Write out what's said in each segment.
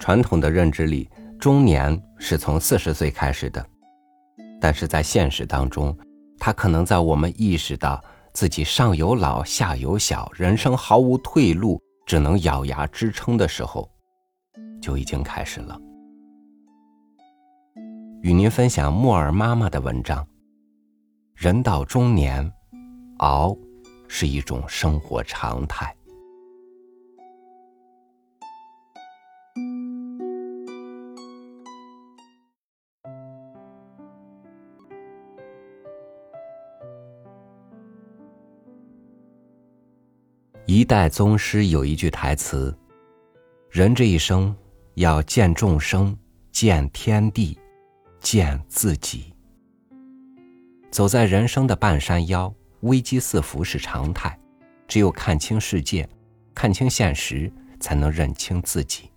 传统的认知里，中年是从四十岁开始的，但是在现实当中，它可能在我们意识到自己上有老下有小，人生毫无退路，只能咬牙支撑的时候，就已经开始了。与您分享木尔妈妈的文章：人到中年，熬是一种生活常态。一代宗师有一句台词：“人这一生要见众生，见天地，见自己。走在人生的半山腰，危机四伏是常态。只有看清世界，看清现实，才能认清自己。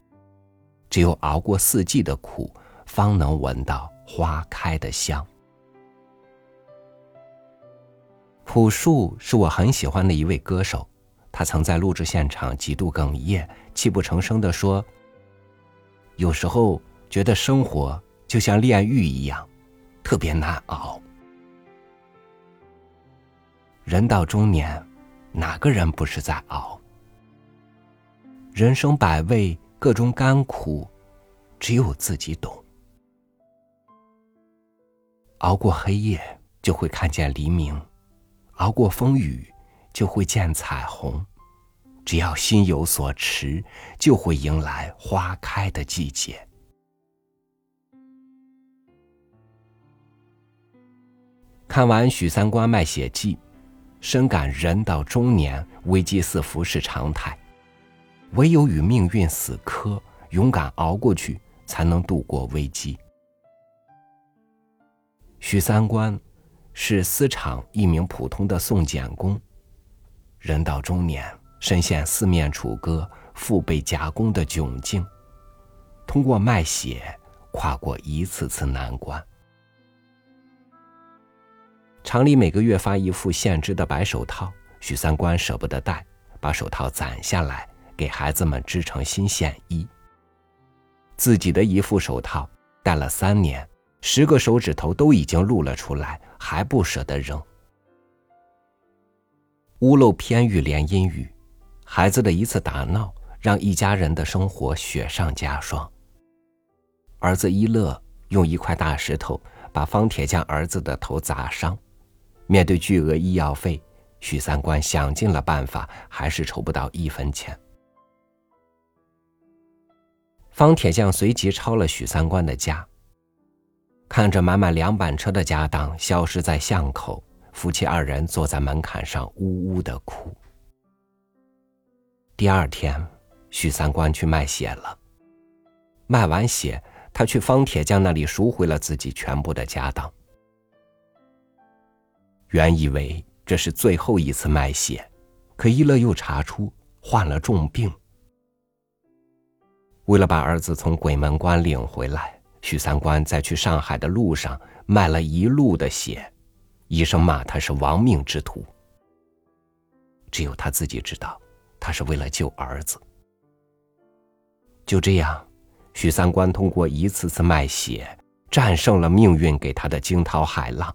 只有熬过四季的苦，方能闻到花开的香。”朴树是我很喜欢的一位歌手。他曾在录制现场几度哽咽，泣不成声的说：“有时候觉得生活就像炼狱一样，特别难熬。人到中年，哪个人不是在熬？人生百味，各种甘苦，只有自己懂。熬过黑夜，就会看见黎明；熬过风雨。”就会见彩虹，只要心有所持，就会迎来花开的季节。看完许三观卖血记，深感人到中年，危机四伏是常态，唯有与命运死磕，勇敢熬过去，才能度过危机。许三观是私厂一名普通的送检工。人到中年，深陷四面楚歌、腹背夹攻的窘境，通过卖血跨过一次次难关。厂里每个月发一副现织的白手套，许三观舍不得戴，把手套攒下来给孩子们织成新线衣。自己的一副手套戴了三年，十个手指头都已经露了出来，还不舍得扔。屋漏偏遇连阴雨，孩子的一次打闹让一家人的生活雪上加霜。儿子一乐用一块大石头把方铁匠儿子的头砸伤，面对巨额医药费，许三观想尽了办法，还是筹不到一分钱。方铁匠随即抄了许三观的家，看着满满两板车的家当消失在巷口。夫妻二人坐在门槛上，呜呜的哭。第二天，许三观去卖血了。卖完血，他去方铁匠那里赎回了自己全部的家当。原以为这是最后一次卖血，可一乐又查出患了重病。为了把儿子从鬼门关领回来，许三观在去上海的路上卖了一路的血。医生骂他是亡命之徒，只有他自己知道，他是为了救儿子。就这样，许三观通过一次次卖血，战胜了命运给他的惊涛骇浪，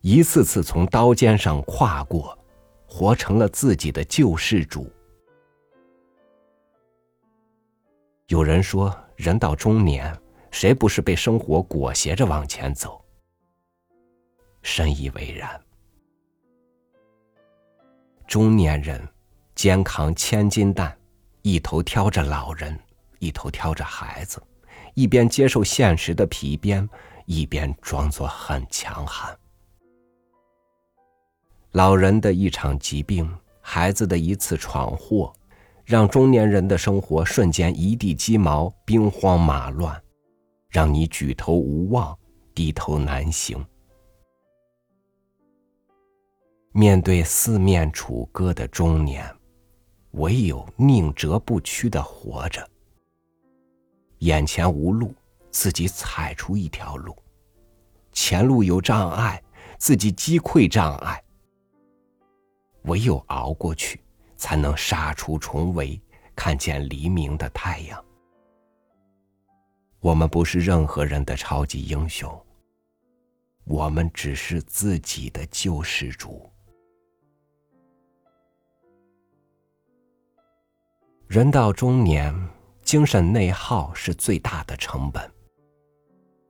一次次从刀尖上跨过，活成了自己的救世主。有人说，人到中年，谁不是被生活裹挟着往前走？深以为然。中年人肩扛千斤担，一头挑着老人，一头挑着孩子，一边接受现实的皮鞭，一边装作很强悍。老人的一场疾病，孩子的一次闯祸，让中年人的生活瞬间一地鸡毛，兵荒马乱，让你举头无望，低头难行。面对四面楚歌的中年，唯有宁折不屈的活着。眼前无路，自己踩出一条路；前路有障碍，自己击溃障碍。唯有熬过去，才能杀出重围，看见黎明的太阳。我们不是任何人的超级英雄，我们只是自己的救世主。人到中年，精神内耗是最大的成本。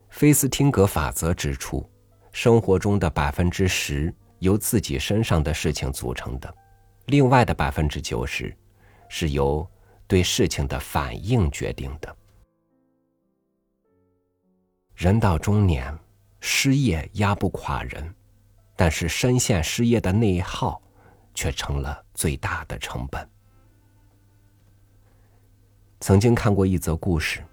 菲斯汀格法则指出，生活中的百分之十由自己身上的事情组成的，另外的百分之九十是由对事情的反应决定的。人到中年，失业压不垮人，但是深陷失业的内耗，却成了最大的成本。曾经看过一则故事，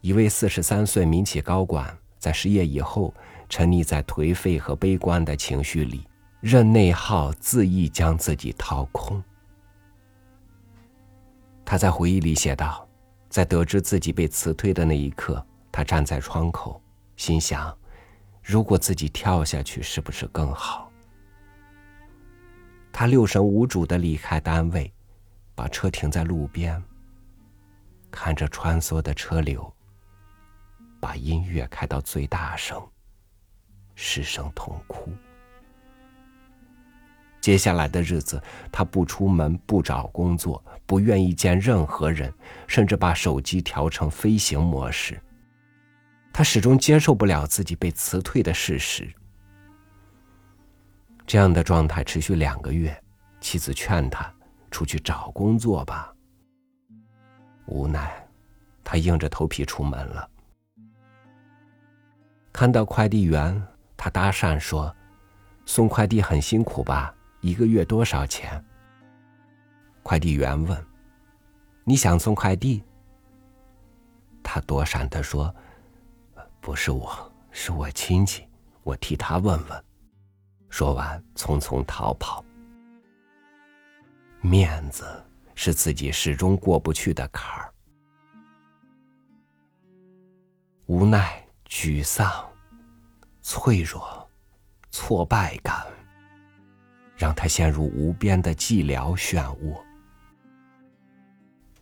一位四十三岁民企高管在失业以后，沉溺在颓废和悲观的情绪里，任内耗恣意将自己掏空。他在回忆里写道：“在得知自己被辞退的那一刻。”他站在窗口，心想：如果自己跳下去，是不是更好？他六神无主的离开单位，把车停在路边，看着穿梭的车流，把音乐开到最大声，失声痛哭。接下来的日子，他不出门，不找工作，不愿意见任何人，甚至把手机调成飞行模式。他始终接受不了自己被辞退的事实。这样的状态持续两个月，妻子劝他出去找工作吧。无奈，他硬着头皮出门了。看到快递员，他搭讪说：“送快递很辛苦吧？一个月多少钱？”快递员问：“你想送快递？”他躲闪的说。不是我，是我亲戚，我替他问问。说完，匆匆逃跑。面子是自己始终过不去的坎儿，无奈、沮丧、脆弱、挫败感，让他陷入无边的寂寥漩涡。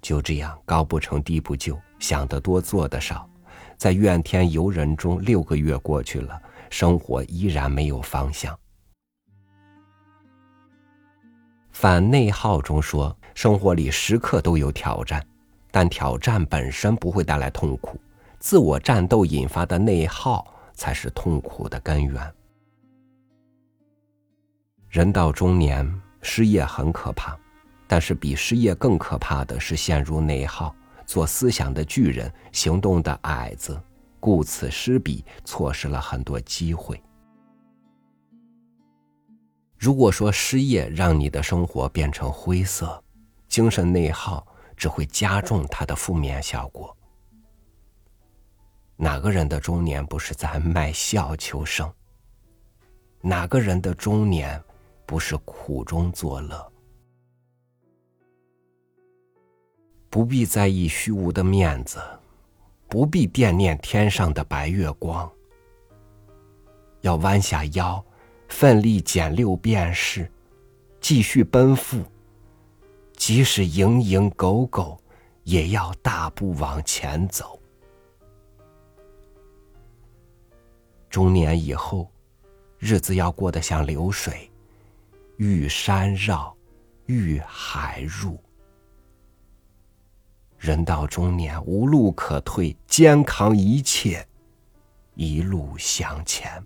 就这样，高不成低不就，想得多，做得少。在怨天尤人中，六个月过去了，生活依然没有方向。反内耗中说，生活里时刻都有挑战，但挑战本身不会带来痛苦，自我战斗引发的内耗才是痛苦的根源。人到中年，失业很可怕，但是比失业更可怕的是陷入内耗。做思想的巨人，行动的矮子，顾此失彼，错失了很多机会。如果说失业让你的生活变成灰色，精神内耗只会加重它的负面效果。哪个人的中年不是在卖笑求生？哪个人的中年不是苦中作乐？不必在意虚无的面子，不必惦念天上的白月光。要弯下腰，奋力减六便士，继续奔赴。即使蝇营狗苟，也要大步往前走。中年以后，日子要过得像流水，遇山绕，遇海入。人到中年，无路可退，肩扛一切，一路向前。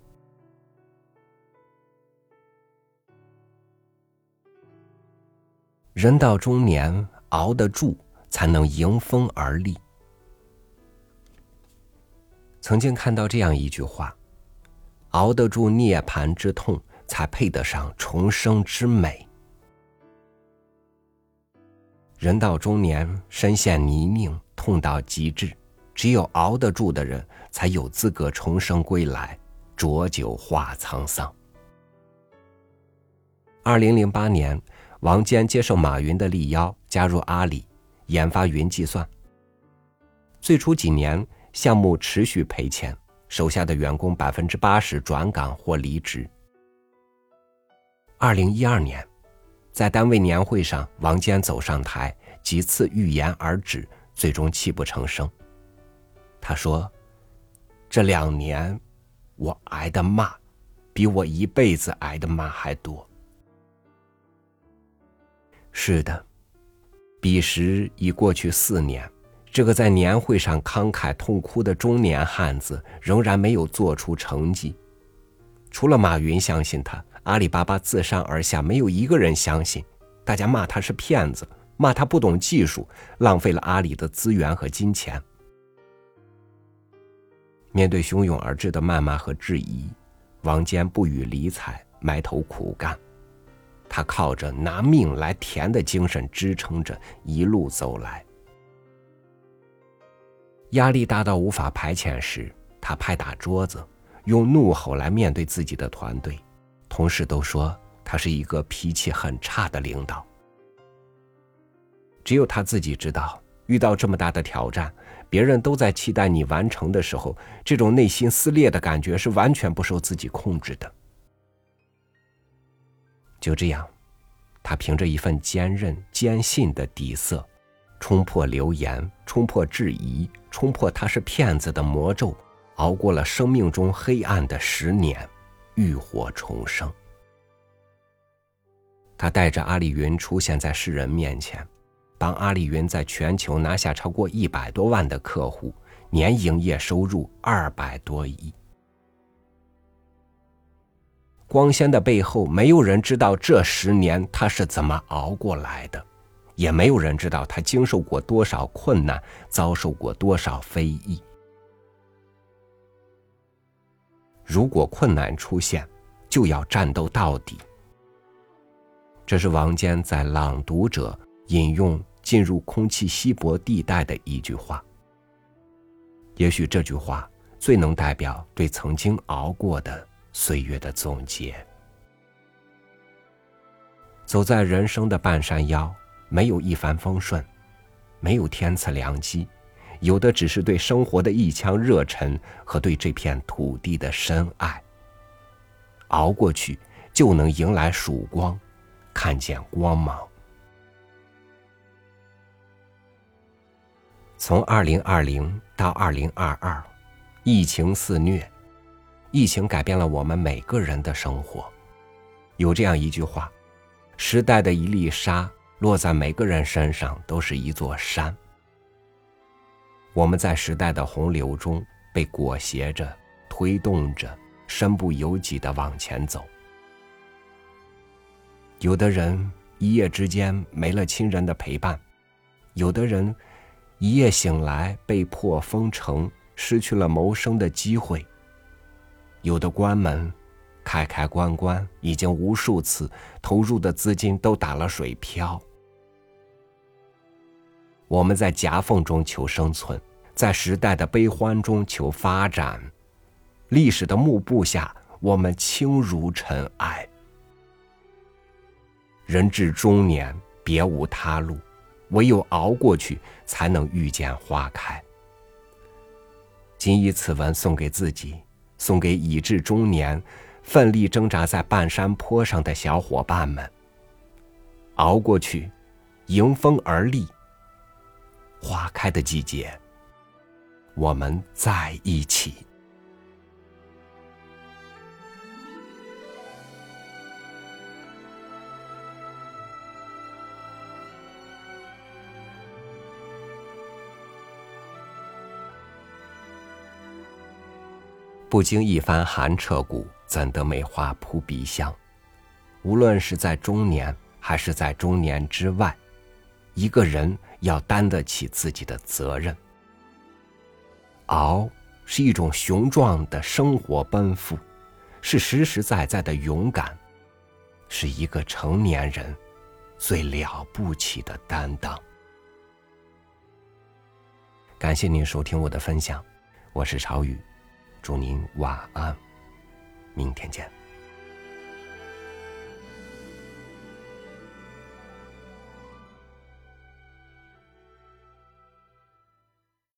人到中年，熬得住，才能迎风而立。曾经看到这样一句话：“熬得住涅槃之痛，才配得上重生之美。”人到中年，深陷泥泞，痛到极致，只有熬得住的人，才有资格重生归来，浊酒话沧桑。二零零八年，王坚接受马云的力邀，加入阿里，研发云计算。最初几年，项目持续赔钱，手下的员工百分之八十转岗或离职。二零一二年。在单位年会上，王坚走上台，几次欲言而止，最终泣不成声。他说：“这两年，我挨的骂，比我一辈子挨的骂还多。”是的，彼时已过去四年，这个在年会上慷慨痛哭的中年汉子仍然没有做出成绩。除了马云相信他，阿里巴巴自上而下没有一个人相信。大家骂他是骗子，骂他不懂技术，浪费了阿里的资源和金钱。面对汹涌而至的谩骂和质疑，王坚不予理睬，埋头苦干。他靠着拿命来填的精神支撑着一路走来。压力大到无法排遣时，他拍打桌子，用怒吼来面对自己的团队。同事都说他是一个脾气很差的领导。只有他自己知道，遇到这么大的挑战，别人都在期待你完成的时候，这种内心撕裂的感觉是完全不受自己控制的。就这样，他凭着一份坚韧、坚信的底色，冲破流言，冲破质疑，冲破他是骗子的魔咒，熬过了生命中黑暗的十年，浴火重生。他带着阿里云出现在世人面前，帮阿里云在全球拿下超过一百多万的客户，年营业收入二百多亿。光鲜的背后，没有人知道这十年他是怎么熬过来的，也没有人知道他经受过多少困难，遭受过多少非议。如果困难出现，就要战斗到底。这是王坚在《朗读者》引用进入空气稀薄地带的一句话。也许这句话最能代表对曾经熬过的。岁月的总结。走在人生的半山腰，没有一帆风顺，没有天赐良机，有的只是对生活的一腔热忱和对这片土地的深爱。熬过去，就能迎来曙光，看见光芒。从二零二零到二零二二，疫情肆虐。疫情改变了我们每个人的生活。有这样一句话：“时代的一粒沙落在每个人身上，都是一座山。”我们在时代的洪流中被裹挟着、推动着，身不由己的往前走。有的人一夜之间没了亲人的陪伴，有的人一夜醒来被迫封城，失去了谋生的机会。有的关门，开开关关，已经无数次投入的资金都打了水漂。我们在夹缝中求生存，在时代的悲欢中求发展。历史的幕布下，我们轻如尘埃。人至中年，别无他路，唯有熬过去，才能遇见花开。谨以此文送给自己。送给已至中年、奋力挣扎在半山坡上的小伙伴们。熬过去，迎风而立。花开的季节，我们在一起。不经一番寒彻骨，怎得梅花扑鼻香？无论是在中年，还是在中年之外，一个人要担得起自己的责任。熬是一种雄壮的生活奔赴，是实实在在的勇敢，是一个成年人最了不起的担当。感谢您收听我的分享，我是朝雨。祝您晚安，明天见。